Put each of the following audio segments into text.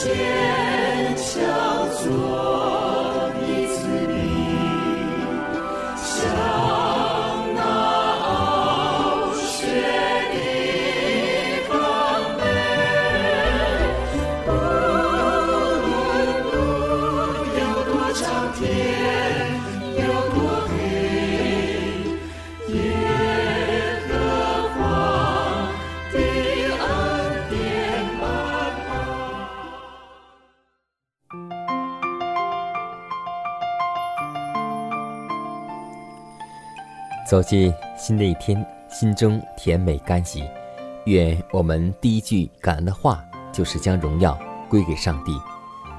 谢。走进新的一天，心中甜美甘喜。愿我们第一句感恩的话，就是将荣耀归给上帝。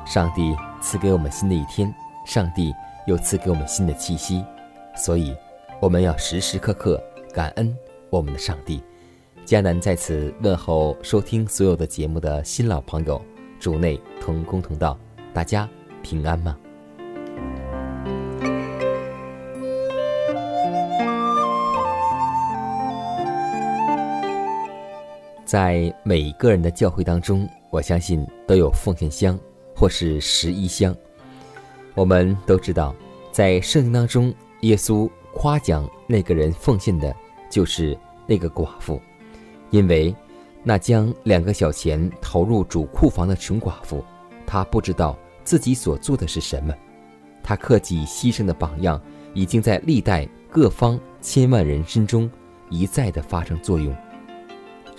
上帝赐给我们新的一天，上帝又赐给我们新的气息，所以我们要时时刻刻感恩我们的上帝。迦南在此问候收听所有的节目的新老朋友，主内同工同道，大家平安吗？在每一个人的教会当中，我相信都有奉献箱或是十一箱。我们都知道，在圣经当中，耶稣夸奖那个人奉献的，就是那个寡妇，因为那将两个小钱投入主库房的穷寡妇，她不知道自己所做的是什么。她克己牺牲的榜样，已经在历代各方千万人心中一再的发生作用。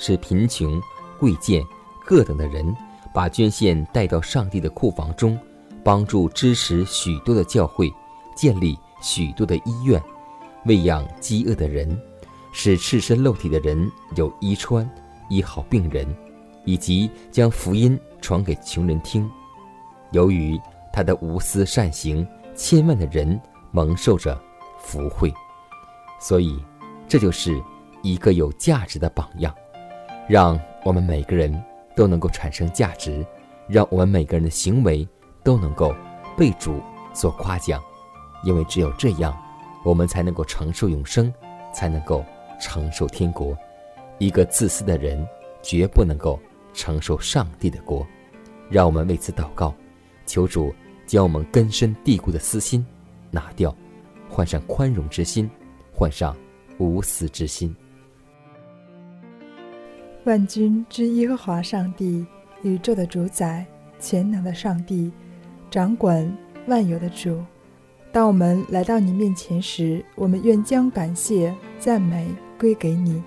是贫穷、贵贱各等的人，把捐献带到上帝的库房中，帮助支持许多的教会，建立许多的医院，喂养饥饿的人，使赤身露体的人有衣穿，医好病人，以及将福音传给穷人听。由于他的无私善行，千万的人蒙受着福惠，所以这就是一个有价值的榜样。让我们每个人都能够产生价值，让我们每个人的行为都能够被主所夸奖，因为只有这样，我们才能够承受永生，才能够承受天国。一个自私的人绝不能够承受上帝的国。让我们为此祷告，求主将我们根深蒂固的私心拿掉，换上宽容之心，换上无私之心。万军之耶和华上帝，宇宙的主宰，全能的上帝，掌管万有的主。当我们来到你面前时，我们愿将感谢、赞美归给你。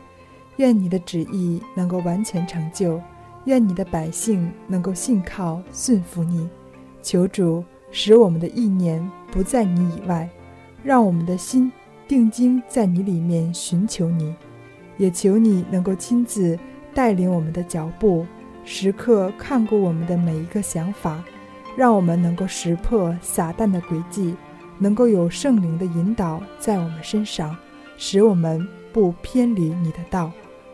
愿你的旨意能够完全成就，愿你的百姓能够信靠、顺服你。求主使我们的意念不在你以外，让我们的心定睛在你里面寻求你。也求你能够亲自。带领我们的脚步，时刻看顾我们的每一个想法，让我们能够识破撒旦的诡计，能够有圣灵的引导在我们身上，使我们不偏离你的道，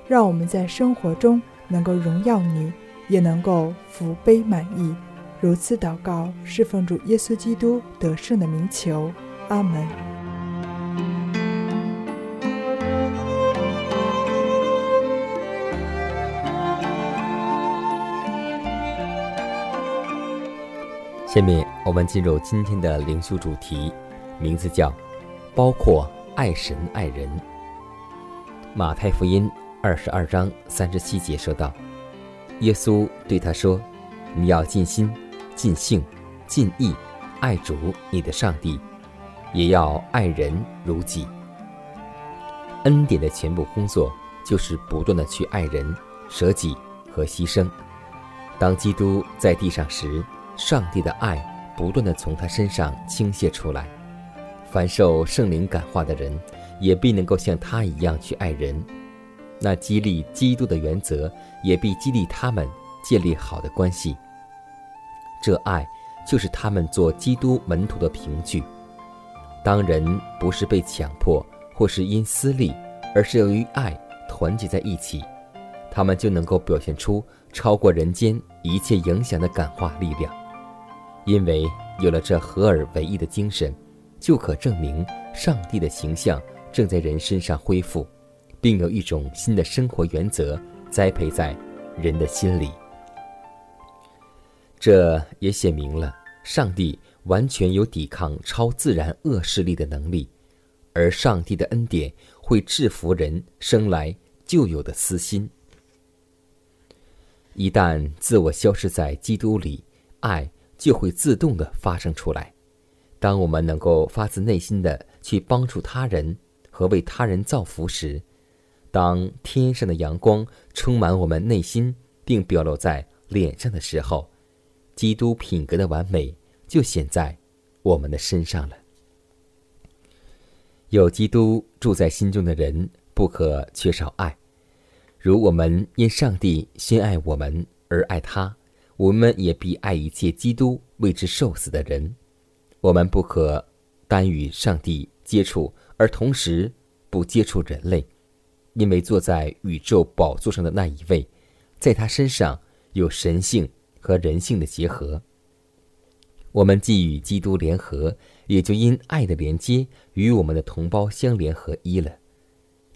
让我们在生活中能够荣耀你，也能够福杯满溢。如此祷告，侍奉主耶稣基督得胜的名求，阿门。下面我们进入今天的灵修主题，名字叫“包括爱神爱人”。马太福音二十二章三十七节说道：“耶稣对他说，你要尽心、尽性、尽意爱主你的上帝，也要爱人如己。恩典的全部工作就是不断的去爱人、舍己和牺牲。当基督在地上时。”上帝的爱不断的从他身上倾泻出来。凡受圣灵感化的人，也必能够像他一样去爱人。那激励基督的原则，也必激励他们建立好的关系。这爱就是他们做基督门徒的凭据。当人不是被强迫，或是因私利，而是由于爱团结在一起，他们就能够表现出超过人间一切影响的感化力量。因为有了这合而为一的精神。就可证明上帝的形象正在人身上恢复，并有一种新的生活原则栽培在人的心里。这也写明了上帝完全有抵抗超自然恶势力的能力，而上帝的恩典会制服人生来就有的私心。一旦自我消失在基督里，爱就会自动的发生出来。当我们能够发自内心的去帮助他人和为他人造福时，当天上的阳光充满我们内心并表露在脸上的时候，基督品格的完美就显在我们的身上了。有基督住在心中的人不可缺少爱，如我们因上帝先爱我们而爱他，我们也必爱一切基督为之受死的人。我们不可单与上帝接触，而同时不接触人类，因为坐在宇宙宝座上的那一位，在他身上有神性和人性的结合。我们既与基督联合，也就因爱的连接与我们的同胞相联合一了。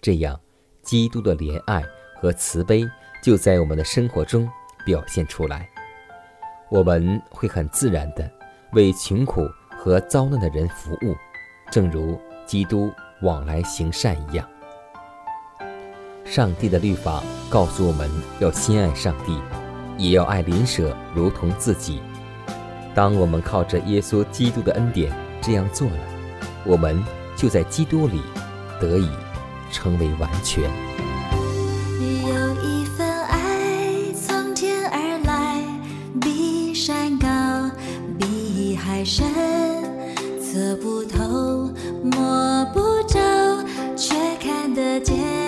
这样，基督的怜爱和慈悲就在我们的生活中表现出来。我们会很自然的为穷苦。和遭难的人服务，正如基督往来行善一样。上帝的律法告诉我们要心爱上帝，也要爱邻舍如同自己。当我们靠着耶稣基督的恩典这样做了，我们就在基督里得以成为完全。不透，摸不着，却看得见。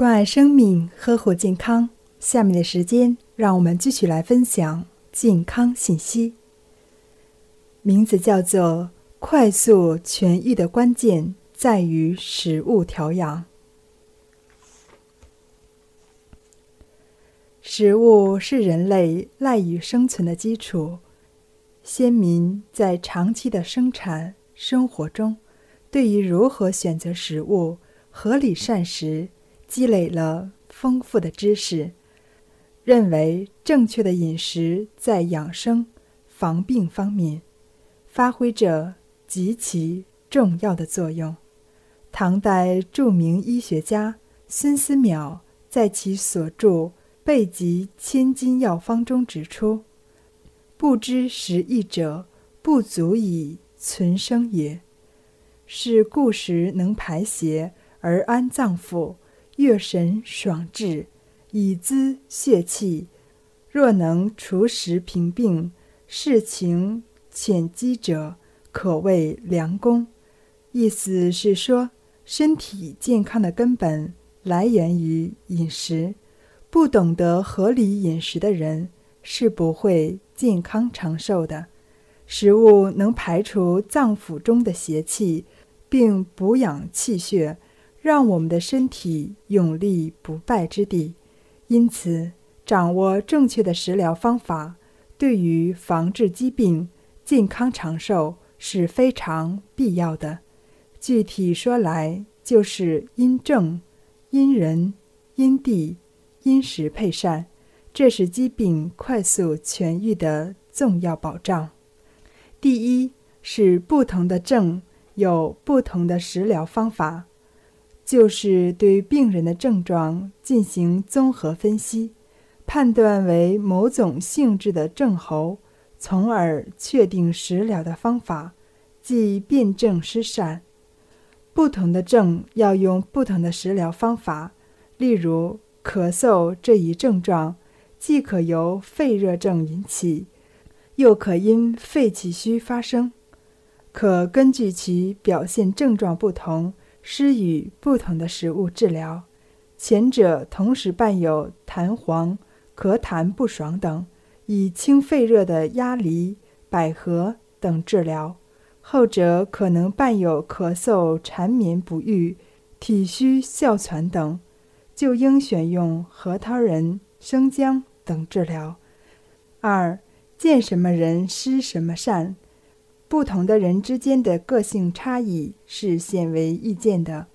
关爱生命，呵护健康。下面的时间，让我们继续来分享健康信息。名字叫做“快速痊愈的关键在于食物调养”。食物是人类赖以生存的基础。先民在长期的生产生活中，对于如何选择食物、合理膳食，积累了丰富的知识，认为正确的饮食在养生、防病方面发挥着极其重要的作用。唐代著名医学家孙思邈在其所著《备急千金药方》中指出：“不知食益者，不足以存生也。是故食能排邪而安脏腑。”月神爽志，以滋血气。若能除食平病，事情浅积者，可谓良功。意思是说，身体健康的根本来源于饮食。不懂得合理饮食的人，是不会健康长寿的。食物能排除脏腑中的邪气，并补养气血。让我们的身体永立不败之地，因此掌握正确的食疗方法，对于防治疾病、健康长寿是非常必要的。具体说来，就是因症、因人、因地、因时配膳，这是疾病快速痊愈的重要保障。第一是不同的症有不同的食疗方法。就是对病人的症状进行综合分析，判断为某种性质的症候，从而确定食疗的方法，即辨证施善。不同的症要用不同的食疗方法。例如咳嗽这一症状，既可由肺热症引起，又可因肺气虚发生，可根据其表现症状不同。施予不同的食物治疗，前者同时伴有痰黄、咳痰不爽等，以清肺热的鸭梨、百合等治疗；后者可能伴有咳嗽缠绵不愈、体虚哮喘等，就应选用核桃仁、生姜等治疗。二见什么人施什么善。不同的人之间的个性差异是显为易见的，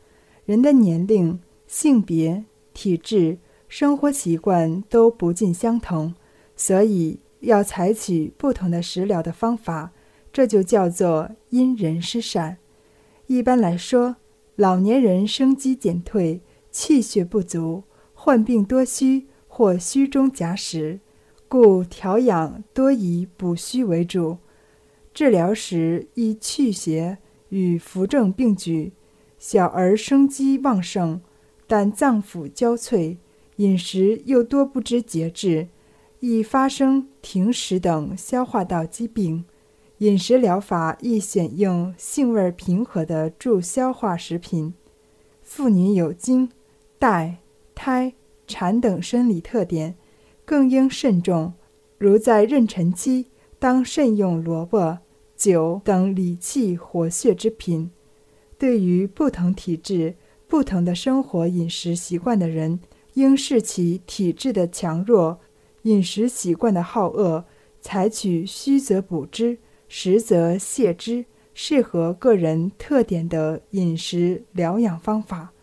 人的年龄、性别、体质、生活习惯都不尽相同，所以要采取不同的食疗的方法，这就叫做因人施善。一般来说，老年人生机减退、气血不足、患病多虚或虚中夹实，故调养多以补虚为主。治疗时宜祛邪与扶正并举。小儿生机旺盛，但脏腑交瘁，饮食又多不知节制，易发生停食等消化道疾病。饮食疗法宜选用性味平和的助消化食品。妇女有经、带、胎、产等生理特点，更应慎重。如在妊娠期，当慎用萝卜。酒等理气活血之品，对于不同体质、不同的生活饮食习惯的人，应视其体质的强弱、饮食习惯的好恶，采取虚则补之、实则泻之，适合个人特点的饮食疗养方法。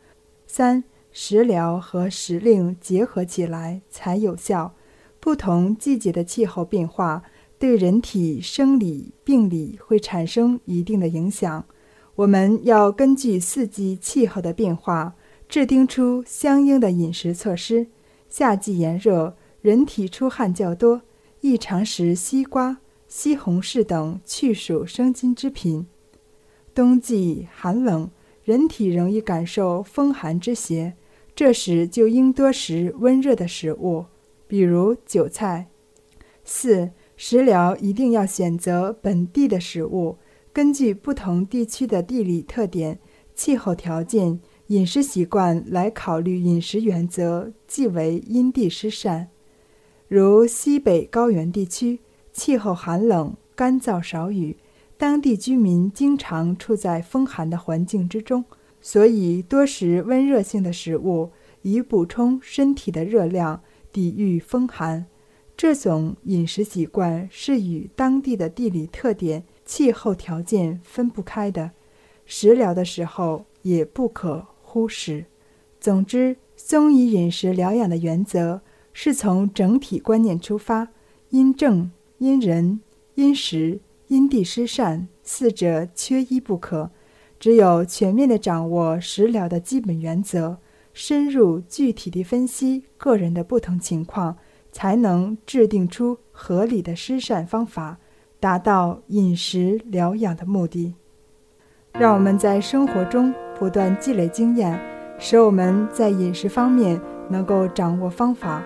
三、食疗和时令结合起来才有效。不同季节的气候变化。对人体生理病理会产生一定的影响，我们要根据四季气候的变化，制定出相应的饮食措施。夏季炎热，人体出汗较多，宜常食西瓜、西红柿等去暑生津之品；冬季寒冷，人体容易感受风寒之邪，这时就应多食温热的食物，比如韭菜。四。食疗一定要选择本地的食物，根据不同地区的地理特点、气候条件饮食习惯来考虑饮食原则，即为因地施善。如西北高原地区，气候寒冷、干燥少雨，当地居民经常处在风寒的环境之中，所以多食温热性的食物，以补充身体的热量，抵御风寒。这种饮食习惯是与当地的地理特点、气候条件分不开的，食疗的时候也不可。忽视。总之，松以饮食疗养的原则是从整体观念出发，因症、因人、因时、因地施善，四者缺一不可。只有全面的掌握食疗的基本原则，深入具体地分析个人的不同情况，才能制定出合理的施善方法，达到饮食疗养的目的。让我们在生活中。不断积累经验，使我们在饮食方面能够掌握方法，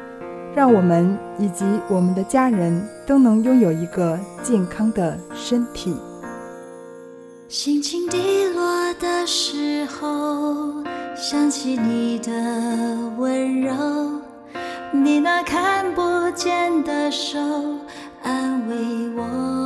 让我们以及我们的家人都能拥有一个健康的身体。心情低落的时候，想起你的温柔，你那看不见的手安慰我，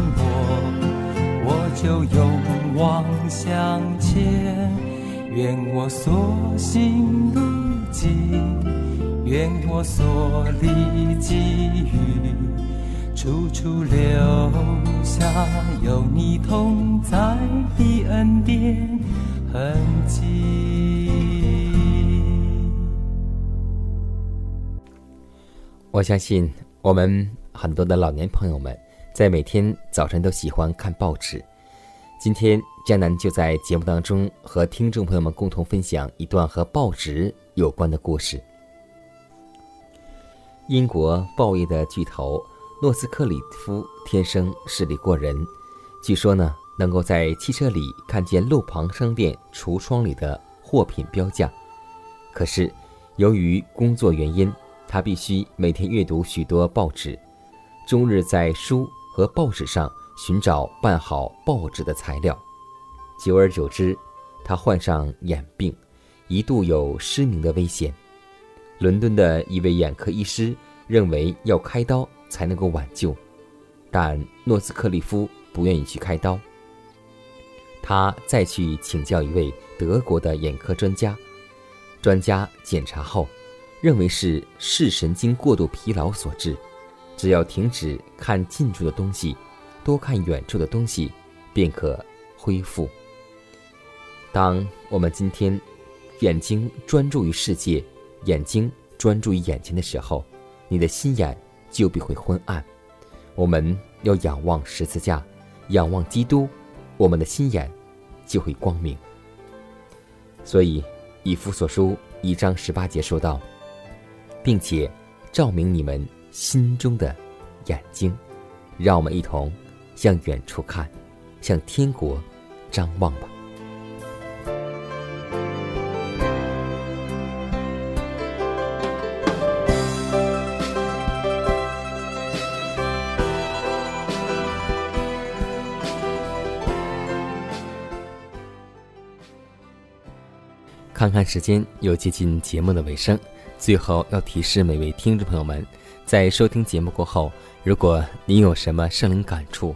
就勇往向前。愿我所行路径。愿我所历际遇，处处留下有你同在的恩典痕迹。我相信我们很多的老年朋友们，在每天早晨都喜欢看报纸。今天江南就在节目当中和听众朋友们共同分享一段和报纸有关的故事。英国报业的巨头诺斯克里夫天生视力过人，据说呢，能够在汽车里看见路旁商店橱窗里的货品标价。可是，由于工作原因，他必须每天阅读许多报纸，终日在书和报纸上寻找办好报纸的材料。久而久之，他患上眼病，一度有失明的危险。伦敦的一位眼科医师认为要开刀才能够挽救，但诺斯克利夫不愿意去开刀。他再去请教一位德国的眼科专家，专家检查后认为是视神经过度疲劳所致，只要停止看近处的东西，多看远处的东西，便可恢复。当我们今天眼睛专注于世界。眼睛专注于眼前的时候，你的心眼就必会昏暗。我们要仰望十字架，仰望基督，我们的心眼就会光明。所以，以弗所书一章十八节说道，并且照明你们心中的眼睛，让我们一同向远处看，向天国张望吧。看看时间，又接近节目的尾声。最后要提示每位听众朋友们，在收听节目过后，如果您有什么圣灵感触